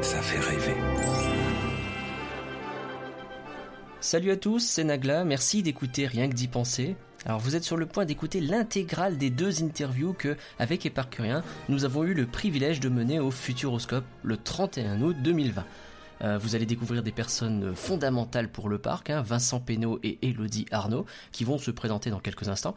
ça fait rêver. Salut à tous, c'est Nagla, merci d'écouter Rien que d'y penser. Alors vous êtes sur le point d'écouter l'intégrale des deux interviews que, avec Éparcurien, nous avons eu le privilège de mener au Futuroscope le 31 août 2020. Euh, vous allez découvrir des personnes fondamentales pour le parc, hein, Vincent Pénaud et Elodie Arnaud, qui vont se présenter dans quelques instants.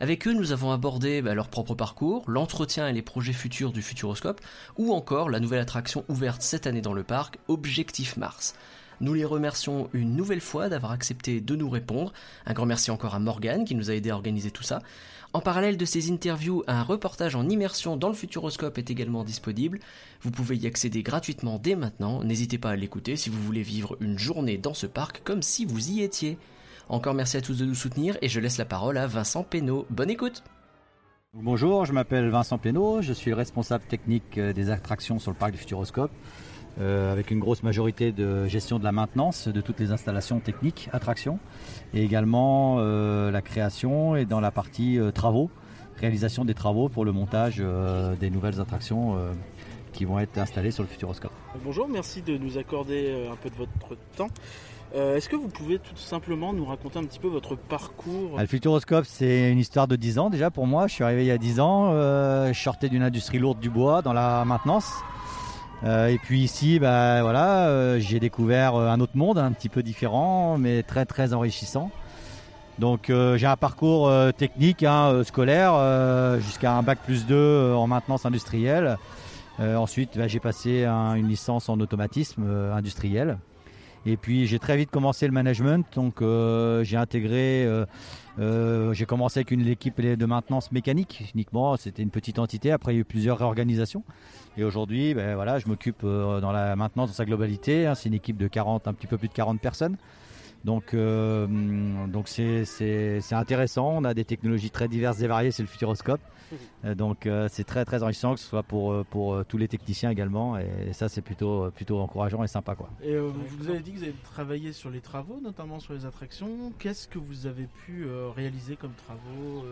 Avec eux, nous avons abordé bah, leur propre parcours, l'entretien et les projets futurs du Futuroscope, ou encore la nouvelle attraction ouverte cette année dans le parc, Objectif Mars. Nous les remercions une nouvelle fois d'avoir accepté de nous répondre. Un grand merci encore à Morgane qui nous a aidé à organiser tout ça. En parallèle de ces interviews, un reportage en immersion dans le Futuroscope est également disponible. Vous pouvez y accéder gratuitement dès maintenant. N'hésitez pas à l'écouter si vous voulez vivre une journée dans ce parc comme si vous y étiez. Encore merci à tous de nous soutenir et je laisse la parole à Vincent Pénaud. Bonne écoute Bonjour, je m'appelle Vincent Pénaud, je suis le responsable technique euh, des attractions sur le parc du Futuroscope, euh, avec une grosse majorité de gestion de la maintenance de toutes les installations techniques, attractions, et également euh, la création et dans la partie travaux, réalisation des travaux pour le montage des nouvelles attractions qui vont être installées sur le Futuroscope. Bonjour, merci de nous accorder un peu de votre temps. Euh, est-ce que vous pouvez tout simplement nous raconter un petit peu votre parcours ah, Le Futuroscope, c'est une histoire de 10 ans déjà pour moi. Je suis arrivé il y a 10 ans. Euh, je sortais d'une industrie lourde du bois dans la maintenance. Euh, et puis ici, bah, voilà, j'ai découvert un autre monde, un petit peu différent, mais très très enrichissant. Donc j'ai un parcours technique, hein, scolaire, jusqu'à un bac plus 2 en maintenance industrielle. ensuite, bah, j'ai passé une licence en automatisme industriel. Et puis j'ai très vite commencé le management, donc euh, j'ai intégré, euh, euh, j'ai commencé avec une équipe de maintenance mécanique uniquement, c'était une petite entité, après il y a eu plusieurs réorganisations. Et aujourd'hui, ben, voilà, je m'occupe dans la maintenance dans sa globalité, hein. c'est une équipe de 40, un petit peu plus de 40 personnes. Donc, donc c'est, c'est, c'est intéressant. On a des technologies très diverses et variées. C'est le Futuroscope. Euh, donc euh, c'est très très enrichissant que ce soit pour, euh, pour tous les techniciens également et ça c'est plutôt, plutôt encourageant et sympa quoi. Et vous avez dit que vous avez travaillé sur les travaux, notamment sur les attractions. Qu'est-ce que vous avez pu réaliser comme travaux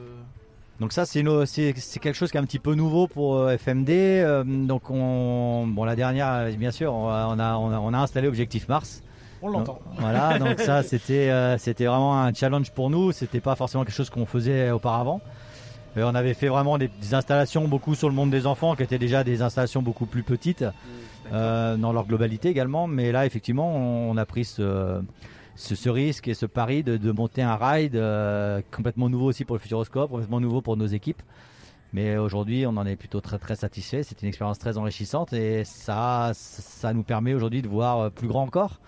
donc ça c'est c'est quelque chose qui est un petit peu nouveau pour FMD. donc on bon la dernière bien sûr on a on a, on a installé Objectif Mars. On l'entend. Voilà donc ça c'était c'était vraiment un challenge pour nous. C'était pas forcément quelque chose qu'on faisait auparavant. Euh, on avait fait vraiment des, installations beaucoup sur le monde des enfants, qui étaient déjà des installations beaucoup plus petites, mmh, euh, dans leur globalité également. Mais là, effectivement, on, a pris ce, risque et ce pari de, monter un ride euh, complètement nouveau aussi pour le Futuroscope, complètement nouveau pour nos équipes. Mais aujourd'hui, on en est plutôt très très satisfait. C'est une expérience très enrichissante et ça, ça nous permet aujourd'hui de voir plus grand encore.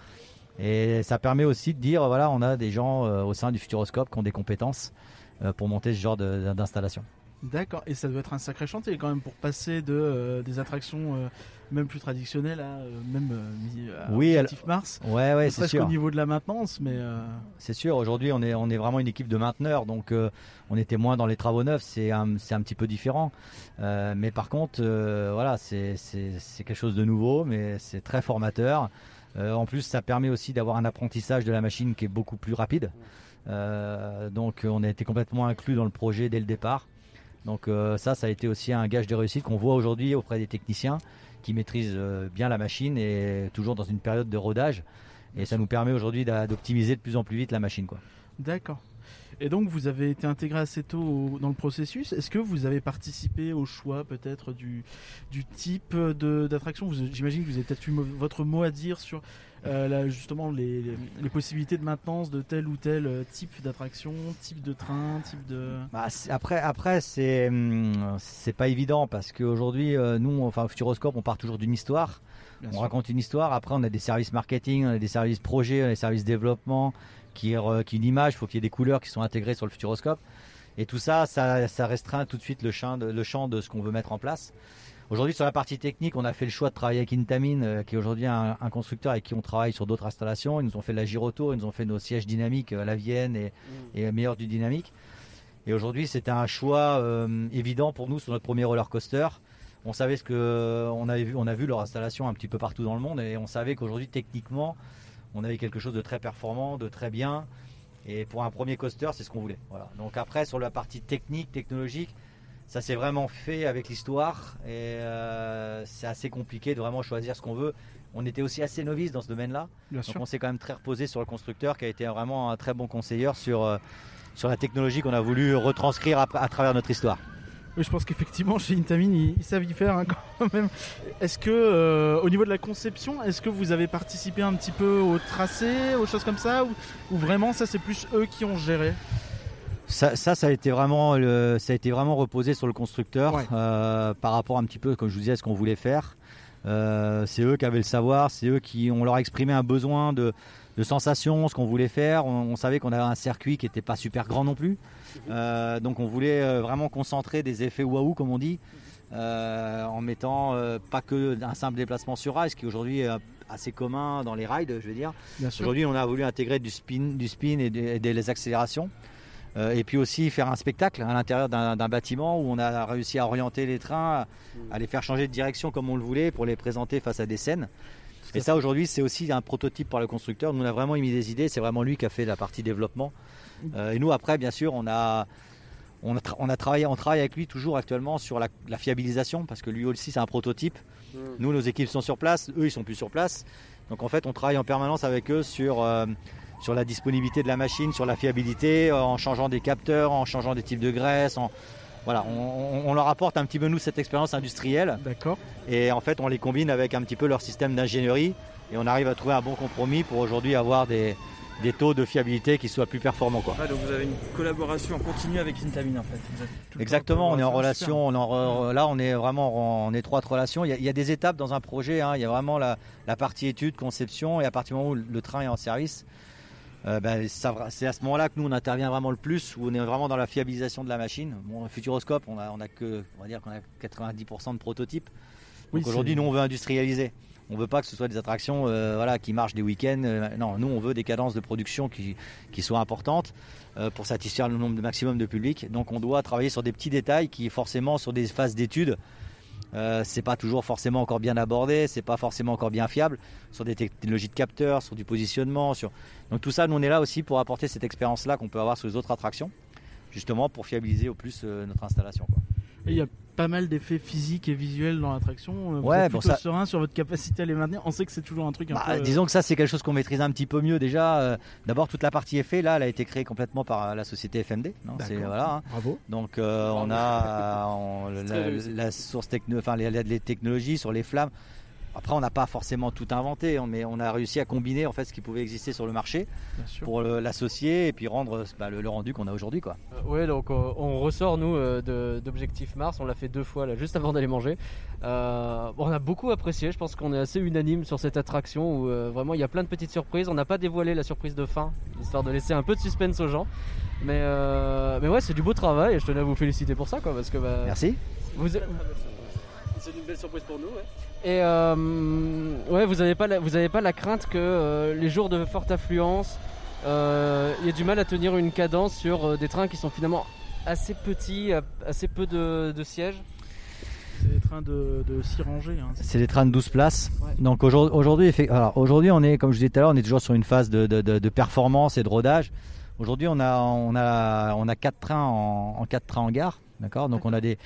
Et ça permet aussi de dire, voilà, on a des gens au sein du Futuroscope qui ont des compétences euh, pour monter ce genre d'installation. D'accord, et ça doit être un sacré chantier quand même pour passer de euh, des attractions euh, même plus traditionnelles à même à oui, Mars. Ouais, ouais, c'est sûr. au niveau de la maintenance, mais c'est sûr. Aujourd'hui, on est on est vraiment une équipe de mainteneurs, donc on était moins dans les travaux neufs. C'est un c'est un petit peu différent, mais par contre, voilà, c'est c'est quelque chose de nouveau, mais c'est très formateur. En plus, ça permet aussi d'avoir un apprentissage de la machine qui est beaucoup plus rapide. Euh, donc on a été complètement inclus dans le projet dès le départ. Donc euh, ça, ça a été aussi un gage de réussite qu'on voit aujourd'hui auprès des techniciens qui maîtrisent euh, bien la machine et toujours dans une période de rodage. Et ça nous permet aujourd'hui d'optimiser de plus en plus vite la machine. D'accord. Et donc vous avez été intégré assez tôt dans le processus. Est-ce que vous avez participé au choix peut-être du, du type d'attraction? J'imagine que vous avez peut-être eu votre mot à dire sur euh, justement les, les, possibilités de maintenance de tel ou tel euh, type d'attraction, type de train, type de. Bah, après, après c'est hum, c'est pas évident parce qu'aujourd'hui, euh, nous, enfin, au Futuroscope, on part toujours d'une histoire. on raconte une histoire. Après, on a des services marketing, on a des services projets, on a des services développement qui, qui une image. Il faut qu'il y ait des couleurs qui sont intégrées sur le Futuroscope. Et tout ça, ça, ça restreint tout de suite le champ de, le champ de ce qu'on veut mettre en place. Aujourd'hui, sur la partie technique, on a fait le choix de travailler avec Intamin, euh, qui est aujourd'hui un, constructeur avec qui on travaille sur d'autres installations. Ils nous ont fait la Giroto, ils nous ont fait nos sièges dynamiques à euh, la Vienne et, mm. et meilleur du dynamique. Et aujourd'hui, c'était un choix euh, évident pour nous sur notre premier roller coaster. On savait ce que on avait vu, on a vu leur installation un petit peu partout dans le monde et on savait qu'aujourd'hui, techniquement, on avait quelque chose de très performant, de très bien. Et pour un premier coaster, c'est ce qu'on voulait. Voilà. Donc après, sur la partie technique, technologique, ça s'est vraiment fait avec l'histoire et c'est assez compliqué de vraiment choisir ce qu'on veut. On était aussi assez novice dans ce domaine-là. Donc on s'est quand même très reposé sur le constructeur qui a été vraiment un très bon conseiller sur, sur la technologie qu'on a voulu retranscrire à travers notre histoire. Je pense qu'effectivement, chez Intamin, ils, savent y faire hein, quand même. Est-ce que, euh, au niveau de la conception, est-ce que vous avez participé un petit peu au tracé, aux choses comme ça, ou, vraiment ça c'est plus eux qui ont géré? Ça, ça, a été vraiment, ça a été vraiment reposé sur le constructeur euh, par rapport un petit peu, comme je vous disais, à ce qu'on voulait faire. Euh, c'est eux qui avaient le savoir, c'est eux qui ont leur exprimé un besoin de, de sensations, ce qu'on voulait faire. On, savait qu'on avait un circuit qui n'était pas super grand non plus. Euh, donc on voulait euh, vraiment concentrer des effets waouh comme on dit, euh, en mettant pas que un simple déplacement sur rail, ce qui aujourd'hui est assez commun dans les rides, je veux dire. Aujourd'hui on a voulu intégrer du spin, du spin et des, accélérations. Et puis aussi faire un spectacle à l'intérieur d'un bâtiment où on a réussi à orienter les trains, à les faire changer de direction comme on le voulait pour les présenter face à des scènes. Et ça aujourd'hui c'est aussi un prototype par le constructeur. Nous on a vraiment émis des idées, c'est vraiment lui qui a fait la partie développement. Euh, et nous après bien sûr on a on a, travaillé, on travaille avec lui toujours actuellement sur la, fiabilisation parce que lui aussi c'est un prototype. Hmm. Nous nos équipes sont sur place, eux ils sont plus sur place. Donc en fait on travaille en permanence avec eux sur euh, sur la disponibilité de la machine, sur la fiabilité, en changeant des capteurs, en changeant des types de graisse, en, voilà, on, leur apporte un petit peu nous cette expérience industrielle. D'accord. Et en fait, on les combine avec un petit peu leur système d'ingénierie et on arrive à trouver un bon compromis pour aujourd'hui avoir des, taux de fiabilité qui soient plus performants. Quoi. donc vous avez une collaboration continue avec Intamin en fait. Exactement, on est en relation, là on est vraiment en, étroite relation. Il y, a, des étapes dans un projet, hein. il y a vraiment la, la, partie étude, conception et à partir du moment où le train est en service, euh, ben, c'est à ce moment-là que nous on intervient vraiment le plus, où on est vraiment dans la fiabilisation de la machine. Bon, Futuroscope, on a, on a que, on va dire qu'on a 90% de prototypes. Donc aujourd'hui, nous on veut industrialiser. On veut pas que ce soit des attractions euh, voilà, qui marchent des week-ends. Euh, non, nous on veut des cadences de production qui, qui soient importantes pour satisfaire le nombre de maximum de public. Donc on doit travailler sur des petits détails qui forcément sur des phases d'études euh, c'est pas toujours forcément encore bien abordé, c'est pas forcément encore bien fiable sur des technologies de capteurs, sur du positionnement, sur donc tout ça, nous on est là aussi pour apporter cette expérience-là qu'on peut avoir sur les autres attractions, justement pour fiabiliser au plus euh, notre installation. Pas mal d'effets physiques et visuels dans l'attraction. Euh, vous ouais, êtes plutôt serein sur votre capacité à les maintenir. On sait que c'est toujours un truc un bah, peu... Disons que ça, c'est quelque chose qu'on maîtrise un petit peu mieux déjà. Euh, d'abord, toute la partie effet, là, elle a été créée complètement par la société FMD. Non voilà, hein. Bravo. Donc, on a la, source techno, enfin, les technologies sur les flammes. Après, on n'a pas forcément tout inventé, hein, mais on a réussi à combiner en fait ce qui pouvait exister sur le marché pour l'associer et puis rendre bah, le, rendu qu'on a aujourd'hui. Quoi. Euh, ouais, donc euh, on ressort nous euh, d'Objectif Mars, on l'a fait deux fois là, juste avant d'aller manger. on a beaucoup apprécié, je pense qu'on est assez unanime sur cette attraction où vraiment il y a plein de petites surprises. On n'a pas dévoilé la surprise de fin, histoire de laisser un peu de suspense aux gens. Mais, mais ouais, c'est du beau travail et je tenais à vous féliciter pour ça. Quoi, parce que, bah, Merci. Vous... C'est une belle surprise pour nous. Ouais. Et euh, ouais, vous n'avez pas, la, vous avez pas la crainte que euh, les jours de forte affluence, euh, il y ait du mal à tenir une cadence sur des trains qui sont finalement assez petits, assez peu de, sièges? C'est des trains de, 6 rangées. Hein. C'est des trains de 12 places. Donc aujourd'hui, aujourd'hui, on est, comme je disais tout à l'heure, on est toujours sur une phase de, performance et de rodage. Aujourd'hui, on a, on a, on a 4 trains en, en 4 trains en gare. D'accord? Donc on a des,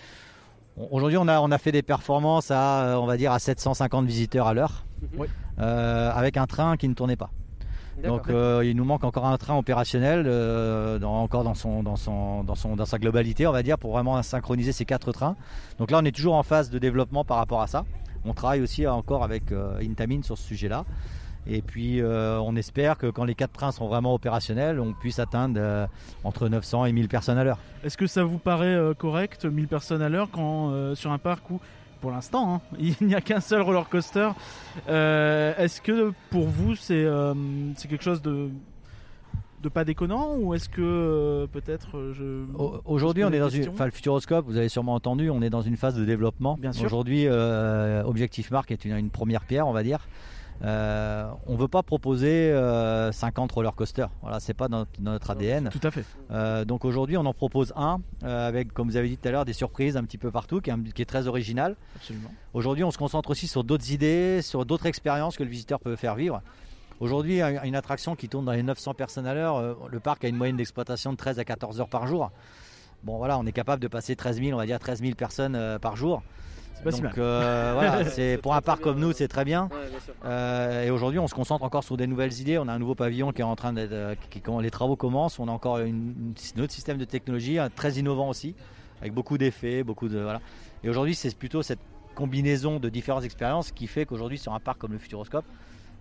Aujourd'hui, on a, on a fait des performances à, euh, on va dire, à 750 visiteurs à l'heure, mhm. euh, avec un train qui ne tournait pas. Donc, euh, il nous manque encore un train opérationnel, encore dans, son, dans, son, dans, son, dans sa globalité, on va dire, pour vraiment synchroniser ces quatre trains. Donc là, on est toujours en phase de développement par rapport à ça. On travaille aussi encore avec Intamin sur ce sujet-là. Et puis euh, on espère que quand les quatre trains sont vraiment opérationnels, on puisse atteindre euh, entre 900 et 1000 personnes à l'heure. Est-ce que ça vous paraît euh, correct, 1000 personnes à l'heure, quand sur un parc où, pour l'instant, hein, il n'y a qu'un seul roller coaster Est-ce que pour vous c'est quelque chose de de pas déconnant ou est-ce que peut-être je aujourd'hui on est dans une enfin le Futuroscope vous avez sûrement entendu on est dans une phase de développement. Aujourd'hui Objectif Mark est une, une, première pierre on va dire euh, on ne veut pas proposer 50 euh, roller coasters. Voilà, c'est pas dans, notre ADN. Tout à fait. Euh, donc aujourd'hui, on en propose un avec, comme vous avez dit tout à l'heure, des surprises un petit peu partout, qui est, très original. Absolument. Aujourd'hui, on se concentre aussi sur d'autres idées, sur d'autres expériences que le visiteur peut faire vivre. Aujourd'hui, une attraction qui tourne dans les 900 personnes à l'heure, le parc a une moyenne d'exploitation de 13 à 14 heures par jour. Bon voilà, on est capable de passer 13 000, on va dire 13 000 personnes par jour. Pas Donc euh, voilà, c'est pour un parc comme nous, c'est très bien. Ouais, bien sûr. Euh, et aujourd'hui, on se concentre encore sur des nouvelles idées. On a un nouveau pavillon qui est en train d'être, euh, qui, qui- les travaux commencent. On a encore une, une- un autre système de technologie très innovant aussi, avec beaucoup d'effets, beaucoup de voilà. Et aujourd'hui, c'est plutôt cette combinaison de différentes expériences qui fait qu'aujourd'hui, sur un parc comme le Futuroscope,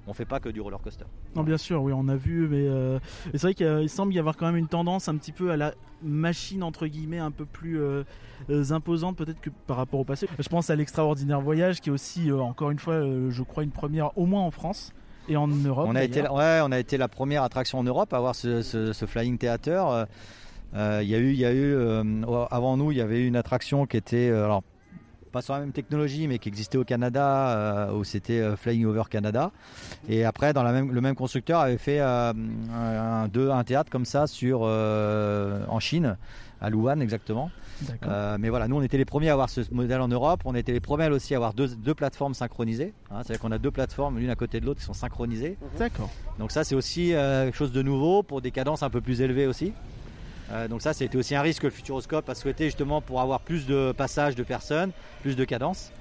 on fait pas que du roller coaster. Non, bien sûr, oui, on a vu, mais, euh, mais c'est vrai qu'il semble y avoir quand même une tendance un petit peu à la machine entre guillemets un peu plus euh, euh, imposante peut-être que par rapport au passé. Je pense à l'extraordinaire voyage qui est aussi euh, encore une fois, je crois, une première au moins en France et en Europe. on a été, ouais, on a été la première attraction en Europe à avoir ce, ce- ce flying theater. Il y a eu, il y a eu avant nous, il y avait eu une attraction qui était, alors pas sur la même technologie, mais qui existait au Canada, euh, où c'était euh, Flying Over Canada. Et après, dans la même, le même constructeur avait fait euh, un, deux- un théâtre comme ça sur en Chine, à Luan exactement. Euh, mais voilà, nous on était les premiers à avoir ce modèle en Europe. On était les premiers aussi à avoir deux, deux plateformes synchronisées. Hein, C'est-à-dire qu'on a deux plateformes, l'une à côté de l'autre, qui sont synchronisées. D'accord. Donc ça c'est aussi euh, quelque chose de nouveau pour des cadences un peu plus élevées aussi. Euh, donc ça c'était aussi un risque que le Futuroscope a souhaité justement pour avoir plus de passages de personnes, plus de cadences.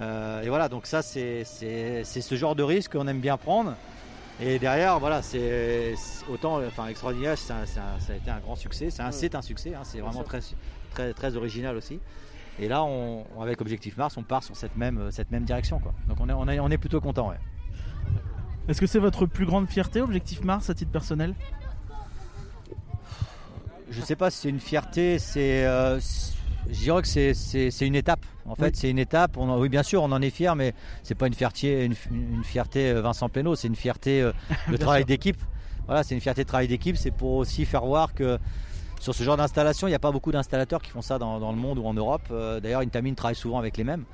Euh, et voilà, donc ça c'est ce genre de risque qu'on aime bien prendre. Et derrière, voilà, c'est autant, enfin, Extraordinaire, ça a été un grand succès. C'est un, Ouais. un succès, hein, c'est vraiment très, très, très original aussi. Et là, on, avec Objectif Mars, on part sur cette même, cette même direction. Quoi. Donc on est, on est, on est plutôt content. Ouais. Est-ce que c'est votre plus grande fierté, Objectif Mars, à titre personnel? Je sais pas si c'est une fierté, c'est, euh, je dirais que c'est, une étape. En fait, Oui. c'est une étape. On en- oui, bien sûr, on en est fier, mais c'est pas une fierté, une, une fierté euh, Vincent Pénaud, c'est une fierté euh, de travail d'équipe. Voilà, c'est une fierté de travail d'équipe. C'est pour aussi faire voir que sur ce genre d'installation, il n'y a pas beaucoup d'installateurs qui font ça dans, dans le monde ou en Europe. Euh, d'ailleurs, Intamin travaille souvent avec les mêmes.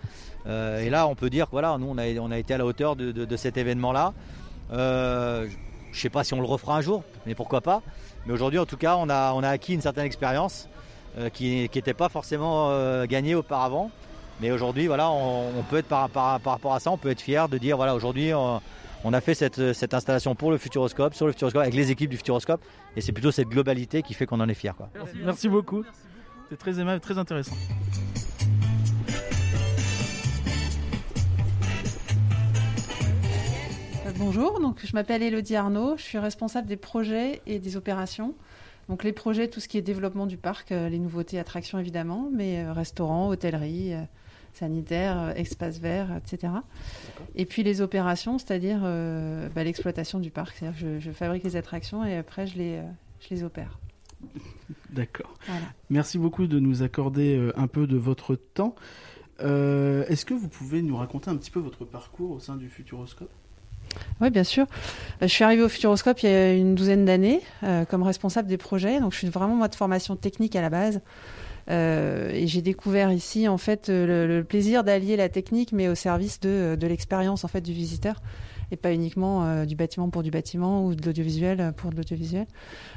Euh, et là, on peut dire que voilà, nous, on a, on a été à la hauteur de, de- de cet événement-là. Euh, je sais pas si on le refera un jour, mais pourquoi pas. Mais aujourd'hui, en tout cas, on a, on a acquis une certaine expérience euh, qui n'était pas forcément euh, gagnée auparavant. Mais aujourd'hui, voilà, on, peut être par, par- par rapport à ça, on peut être fier de dire voilà, aujourd'hui, on, a fait cette, cette installation pour le Futuroscope, sur le Futuroscope, avec les équipes du Futuroscope. Et c'est plutôt cette globalité qui fait qu'on en est fier. Quoi. Merci beaucoup. C'est très aimable, très intéressant. Bonjour, donc je m'appelle Elodie Arnaud, je suis responsable des projets et des opérations. Donc les projets, tout ce qui est développement du parc, euh, les nouveautés, attractions évidemment, mais euh, restaurants, hôtellerie, euh, sanitaire, espace vert, etc. Et puis les opérations, c'est-à-dire euh, bah, l'exploitation du parc. C'est-à-dire que je, je fabrique les attractions et après je les, je les opère. D'accord. Voilà. Merci beaucoup de nous accorder un peu de votre temps. Euh, Est-ce que vous pouvez nous raconter un petit peu votre parcours au sein du Futuroscope? Oui, bien sûr. Euh, Je suis arrivée au Futuroscope il y a une douzaine d'années euh, comme responsable des projets. Donc, je suis vraiment moi de formation technique à la base. Euh, et j'ai découvert ici en fait le, plaisir d'allier la technique, mais au service de, de l'expérience en fait du visiteur, et pas uniquement du bâtiment pour du bâtiment ou de l'audiovisuel pour de l'audiovisuel.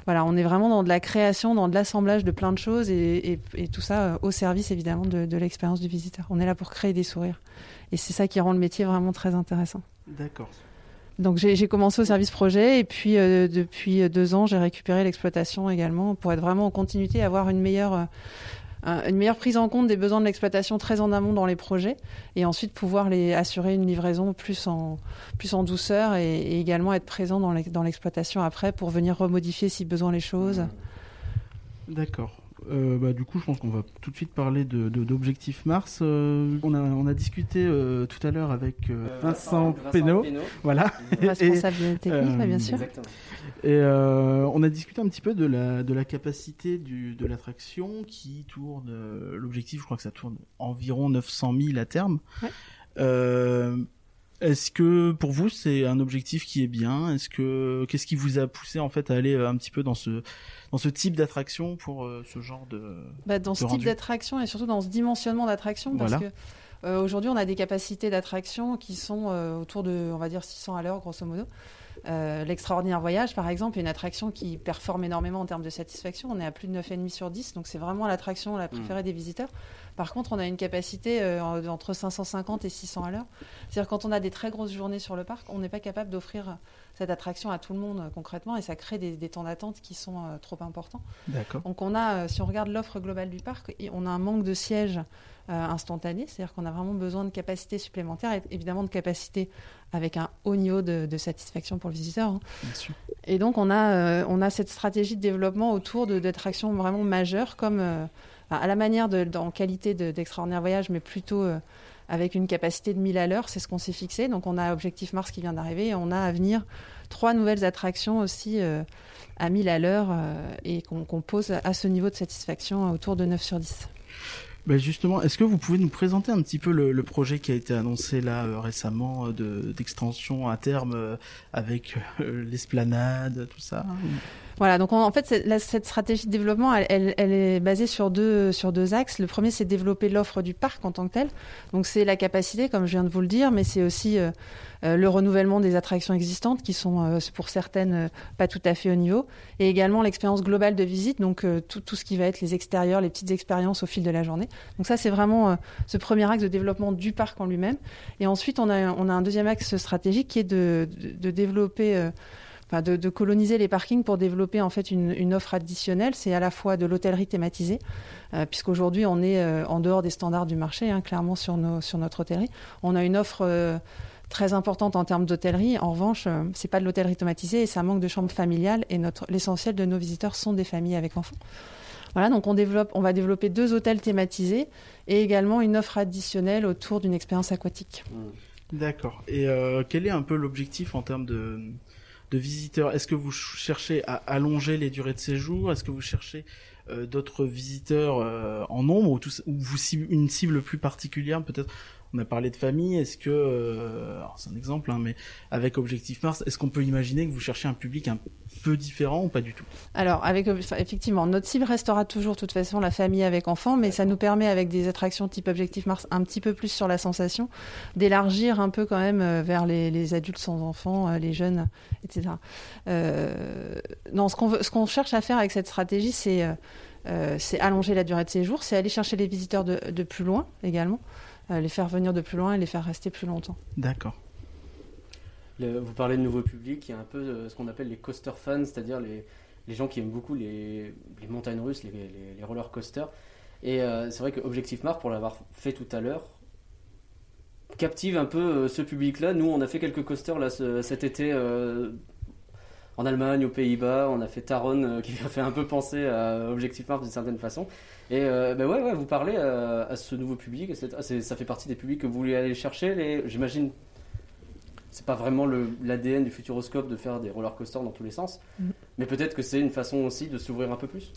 Voilà, on est vraiment dans de la création, dans de l'assemblage de plein de choses, et, tout ça au service évidemment de, de l'expérience du visiteur. On est là pour créer des sourires, et c'est ça qui rend le métier vraiment très intéressant. D'accord. Donc j'ai commencé au service projet et puis euh, depuis deux ans j'ai récupéré l'exploitation également pour être vraiment en continuité, avoir une meilleure, euh, un- une meilleure prise en compte des besoins de l'exploitation très en amont dans les projets et ensuite pouvoir les assurer une livraison plus en, plus en douceur et, et également être présent dans l'exploitation après pour venir remodifier si besoin les choses. D'accord. Euh, bah, du coup, je pense qu'on va tout de suite parler de, de- d'Objectif Mars. Euh, on, a, on a discuté euh, tout à l'heure avec euh, Vincent, Pénaud. Voilà. Et- Responsable technique, euh, bien sûr. Exactement. Et euh, on a discuté un petit peu de la, de la capacité du, de l'attraction qui tourne. L'objectif, je crois que ça tourne environ 900 000 à terme. Ouais. Est-ce que pour vous c'est un objectif qui est bien? Est-ce que qu'est-ce qui vous a poussé en fait à aller euh, un petit peu dans ce dans ce type d'attraction pour euh, ce genre de Bah, dans ce type d'attraction et surtout dans ce dimensionnement d'attraction parce Voilà. que euh, aujourd'hui on a des capacités d'attraction qui sont euh, autour de on va dire 600 à l'heure grosso modo Euh, L'extraordinaire voyage, par exemple, est une attraction qui performe énormément en termes de satisfaction. On est à plus de 9,5 sur 10, donc c'est vraiment l'attraction la préférée des visiteurs. Par contre, on a une capacité euh, entre 550 et 600 à l'heure. C'est-à-dire quand on a des très grosses journées sur le parc, on n'est pas capable d'offrir cette attraction à tout le monde euh, concrètement et ça crée des, des temps d'attente qui sont euh, trop importants. D'accord. Donc on a, euh, si on regarde l'offre globale du parc, et on a un manque de sièges euh, instantané, c'est-à-dire qu'on a vraiment besoin de capacités supplémentaires et évidemment de capacités avec un haut niveau de, de satisfaction pour le visiteur. hein. Bien sûr. Et donc on a, euh, on a cette stratégie de développement autour d'attractions vraiment majeures, comme euh, à la manière de, en qualité de- d'extraordinaire voyage, mais plutôt euh, avec une capacité de 1000 à l'heure, c'est ce qu'on s'est fixé. Donc on a Objectif Mars qui vient d'arriver et on a à venir trois nouvelles attractions aussi à 1000 à l'heure et qu'on pose à ce niveau de satisfaction autour de 9 sur 10. Ben justement, est-ce que vous pouvez nous présenter un petit peu le, le projet qui a été annoncé là euh, récemment euh, de d'extension à terme euh, avec l'esplanade, tout ça Voilà, donc en, fait, la- cette stratégie de développement, elle, elle- est basée sur deux, sur deux axes. Le premier, c'est développer l'offre du parc en tant que tel. Donc c'est la capacité, comme je viens de vous le dire, mais c'est aussi euh, euh, le renouvellement des attractions existantes, qui sont euh, pour certaines pas tout à fait au niveau, et également l'expérience globale de visite, donc tout, tout ce qui va être les extérieurs, les petites expériences au fil de la journée. Donc ça, c'est vraiment ce premier axe de développement du parc en lui-même. Et ensuite, on a, on a un deuxième axe stratégique qui est de, de développer... de, coloniser les parkings pour développer en fait une, offre additionnelle. C'est à la fois de l'hôtellerie thématisée, euh, puisqu'aujourd'hui on est euh, en dehors des standards du marché, hein, clairement sur, nos, sur notre hôtellerie. On a une offre euh, très importante en termes d'hôtellerie. En revanche, c'est pas de l'hôtellerie thématisée et ça manque de chambres familiales. Et l'essentiel de nos visiteurs sont des familles avec enfants. Voilà, donc on développe, on va développer deux hôtels thématisés et également une offre additionnelle autour d'une expérience aquatique. D'accord. Et quel est un peu l'objectif en termes de, de visiteurs. Est-ce que vous ch- cherchez à allonger les durées de séjour? Est-ce que vous cherchez euh, d'autres visiteurs euh, en nombre ou, vous cible, une cible plus particulière? Peut-être on a parlé de famille. Est-ce que, euh, c'est un exemple, hein, mais avec Objectif Mars, est-ce qu'on peut imaginer que vous cherchez un public un peu différent ou pas du tout? Alors, avec, effectivement, notre cible restera toujours, de toute façon, la famille avec enfants, mais ça nous permet, avec des attractions type Objectif Mars, un petit peu plus sur la sensation, d'élargir un peu quand même euh, vers les, les adultes sans enfants, euh, les jeunes, etc. Euh, non, ce qu'on cherche à faire avec cette stratégie, c'est euh, allonger la durée de séjour, c'est aller chercher les visiteurs de, de plus loin également, euh, les faire venir de plus loin et les faire rester plus longtemps. D'accord. Vous parlez de nouveau public, il y a un peu euh, ce qu'on appelle les coaster fans, c'est-à-dire les, les gens qui aiment beaucoup les, les montagnes russes, les, les- roller coasters. Et euh, c'est vrai que Objectif Mars, pour l'avoir fait tout à l'heure, captive un peu euh, ce public-là. Nous, on a fait quelques coasters là, ce- cet été en Allemagne, aux Pays-Bas. On a fait Taron, euh, qui a fait un peu penser à Objectif Mars d'une certaine façon. Et ben ouais, vous parlez à ce nouveau public. ah, ça fait partie des publics que vous voulez aller chercher. J'imagine c'est pas vraiment le- l'ADN du Futuroscope de faire des roller coasters dans tous les sens, Mhm. mais peut-être que c'est une façon aussi de s'ouvrir un peu plus.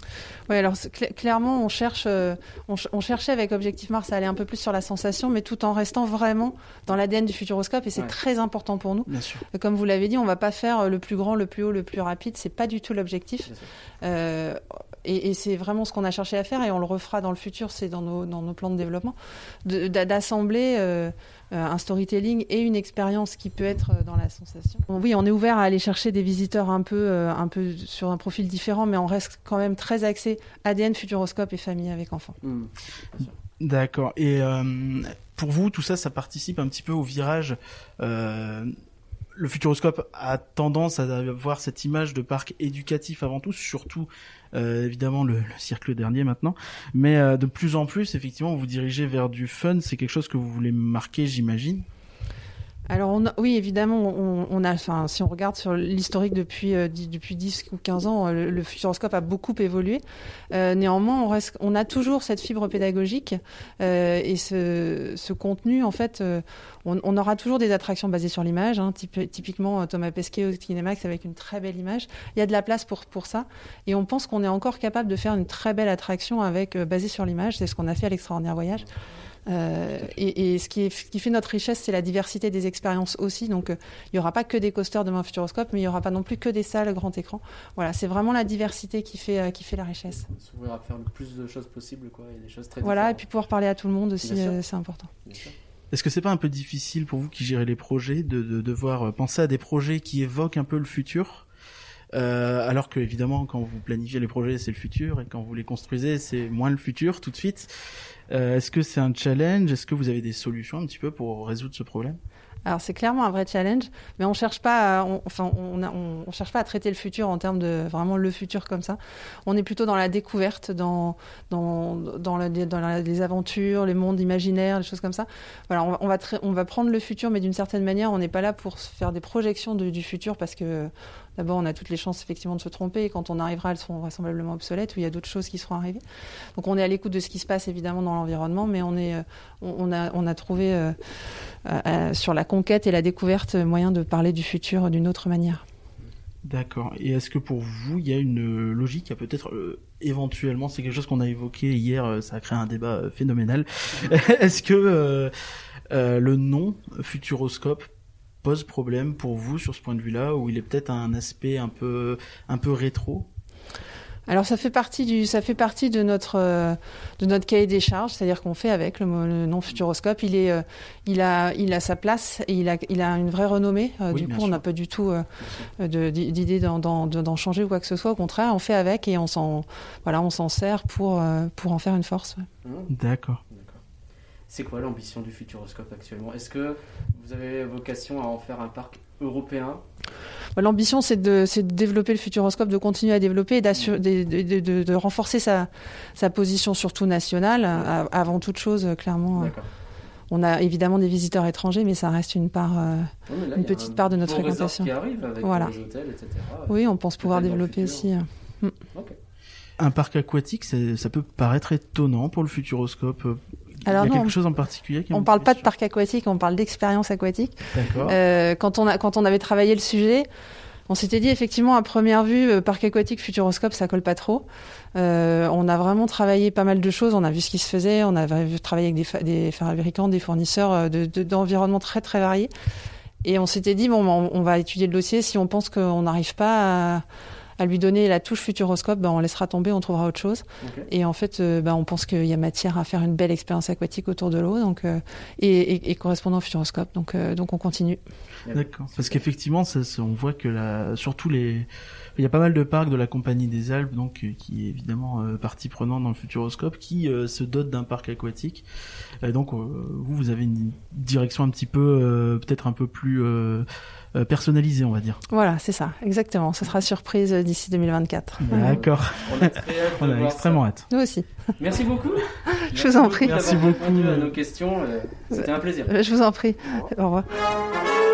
Oui, alors clairement, on cherche, euh, on, ch- on cherchait avec Objectif Mars à aller un peu plus sur la sensation, mais tout en restant vraiment dans l'ADN du Futuroscope, et c'est Ouais. très important pour nous. Bien sûr. Comme vous l'avez dit, on va pas faire euh, le plus grand, le plus haut, le plus rapide. C'est pas du tout l'objectif. Bien sûr. Euh, et et c'est vraiment ce qu'on a cherché à faire, et on le refera dans le futur. C'est dans nos, dans nos plans de développement, d'assembler euh, euh, un storytelling et une expérience qui peut être euh, dans la sensation. Bon, oui, on est ouvert à aller chercher des visiteurs un peu, euh, un peu sur un profil différent, mais on reste quand même très axé ADN, Futuroscope et famille avec enfants. Hmm. D'accord. Et euh, pour vous, tout ça, ça participe un petit peu au virage. Le Futuroscope a tendance à avoir cette image de parc éducatif avant tout, surtout euh, évidemment le, le cirque dernier maintenant. Mais euh, de plus en plus, effectivement, vous dirigez vers du fun. C'est quelque chose que vous voulez marquer, j'imagine. Alors on a- oui, évidemment, on, on a, enfin, si on regarde sur l'historique depuis, euh, depuis 10 ou 15 ans, euh, le, le Futuroscope a beaucoup évolué. Euh, néanmoins, on, reste, on a toujours cette fibre pédagogique euh, et ce, ce contenu, en fait, euh, on, on aura toujours des attractions basées sur l'image, hein, type- typiquement euh, Thomas Pesquet au Kinemax avec une très belle image. Il y a de la place pour, pour ça et on pense qu'on est encore capable de faire une très belle attraction avec basée sur l'image. C'est ce qu'on a fait à l'extraordinaire voyage. Euh, et, et ce, qui est, ce qui fait notre richesse, c'est la diversité des expériences aussi. Donc, euh, il n'y aura pas que des coasters demain Futuroscope, mais il n'y aura pas non plus que des salles grand écran. Voilà, c'est vraiment la diversité qui fait, euh, qui fait la richesse. S'ouvrir à faire le plus de choses possible, quoi, et des choses très Voilà, et puis pouvoir parler à tout le monde aussi, c'est important. Est-ce que c'est pas un peu difficile pour vous qui gérez les projets de, de devoir penser à des projets qui évoquent un peu le futur euh, alors que évidemment quand vous planifiez les projets c'est le futur et quand vous les construisez c'est moins le futur tout de suite. Euh, Est-ce que c'est un challenge? Est-ce que vous avez des solutions un petit peu pour résoudre ce problème? Alors c'est clairement un vrai challenge, mais on cherche pas, enfin on, cherche pas à traiter le futur en termes de vraiment le futur comme ça. On est plutôt dans la découverte, dans dans les aventures, les mondes imaginaires, les choses comme ça. Voilà, on, va- on va prendre le futur, mais d'une certaine manière, on n'est pas là pour faire des projections du futur parce que d'abord on a toutes les chances effectivement de se tromper. Et quand on arrivera, elles seront vraisemblablement obsolètes ou il y a d'autres choses qui seront arrivées. Donc on est à l'écoute de ce qui se passe évidemment dans l'environnement, mais on est euh, on, a trouvé euh, euh, sur la conquête et la découverte moyen de parler du futur d'une autre manière. D'accord. Et est-ce que pour vous, il y a une logique, a peut-être éventuellement, c'est quelque chose qu'on a évoqué hier, ça a créé un débat phénoménal. est-ce que le nom Futuroscope pose problème pour vous sur ce point de vue-là, où il est peut-être un aspect un peu un peu rétro? Alors ça fait partie du ça fait partie de notre euh, de notre cahier des charges, c'est-à-dire qu'on fait avec le, le nom Futuroscope. Il est euh, il a il a sa place et il a il a une vraie renommée. Euh, Oui, du coup, on n'a pas du tout d'idée d'en- d'en de- d'en changer ou quoi que ce soit. Au contraire, on fait avec et on s'en voilà on s'en sert pour pour en faire une force. ouais. D'accord. C'est quoi l'ambition du Futuroscope actuellement? Est-ce que vous avez vocation à en faire un parc européen? Bah, L'ambition, c'est de, c'est de développer le Futuroscope, de continuer à développer et d'assurer- de, de, de- de- de renforcer sa, sa position surtout nationale, avant toute chose, euh, clairement. euh, D'accord. On a évidemment des visiteurs étrangers, mais ça reste une part. euh, Ouais, mais là, Une petite un part de notre fréquentation. qui arrive avec Voilà. les hôtels, etc. Oui, on pense pouvoir développer aussi. euh. Un parc aquatique, ça peut paraître étonnant pour le Futuroscope. Alors il y a non, quelque chose en particulier qui On parle pas de parc aquatique, on parle d'expérience aquatique. Euh, quand, on a, quand on avait travaillé le sujet, on s'était dit effectivement à première vue, euh, parc aquatique, futuroscope, ça colle pas trop. Euh, on a vraiment travaillé pas mal de choses, on a vu ce qui se faisait, on a travaillé avec des, des fabricants, des fournisseurs euh, de- de- d'environnements très très variés. Et on s'était dit, bon, ben, on, on va étudier le dossier. Si on pense qu'on n'arrive pas à, à lui donner la touche futuroscope, ben, on laissera tomber, on trouvera autre chose. Et en fait, euh, ben, on pense qu'il y a matière à faire une belle expérience aquatique autour de l'eau, donc euh, et, et- et correspondant au futuroscope. Donc, euh, donc on continue. D'accord. Parce qu'effectivement, ça, ça- on voit que la, surtout les, il y a pas mal de parcs de la Compagnie des Alpes, donc qui est évidemment euh, partie prenante dans le Futuroscope, qui euh, se dote d'un parc aquatique. Et donc, euh, vous, vous avez une direction un petit peu, euh, peut-être un peu plus euh, euh, personnalisée, on va dire. Voilà, c'est ça, exactement. Ce sera surprise euh, d'ici 2024. D'accord. On a très hâte On a extrêmement ça. hâte. Nous aussi. Merci beaucoup. Je vous en prie. Merci beaucoup. à nos questions. euh, C'était un plaisir. Je vous en prie. Au revoir. Au revoir.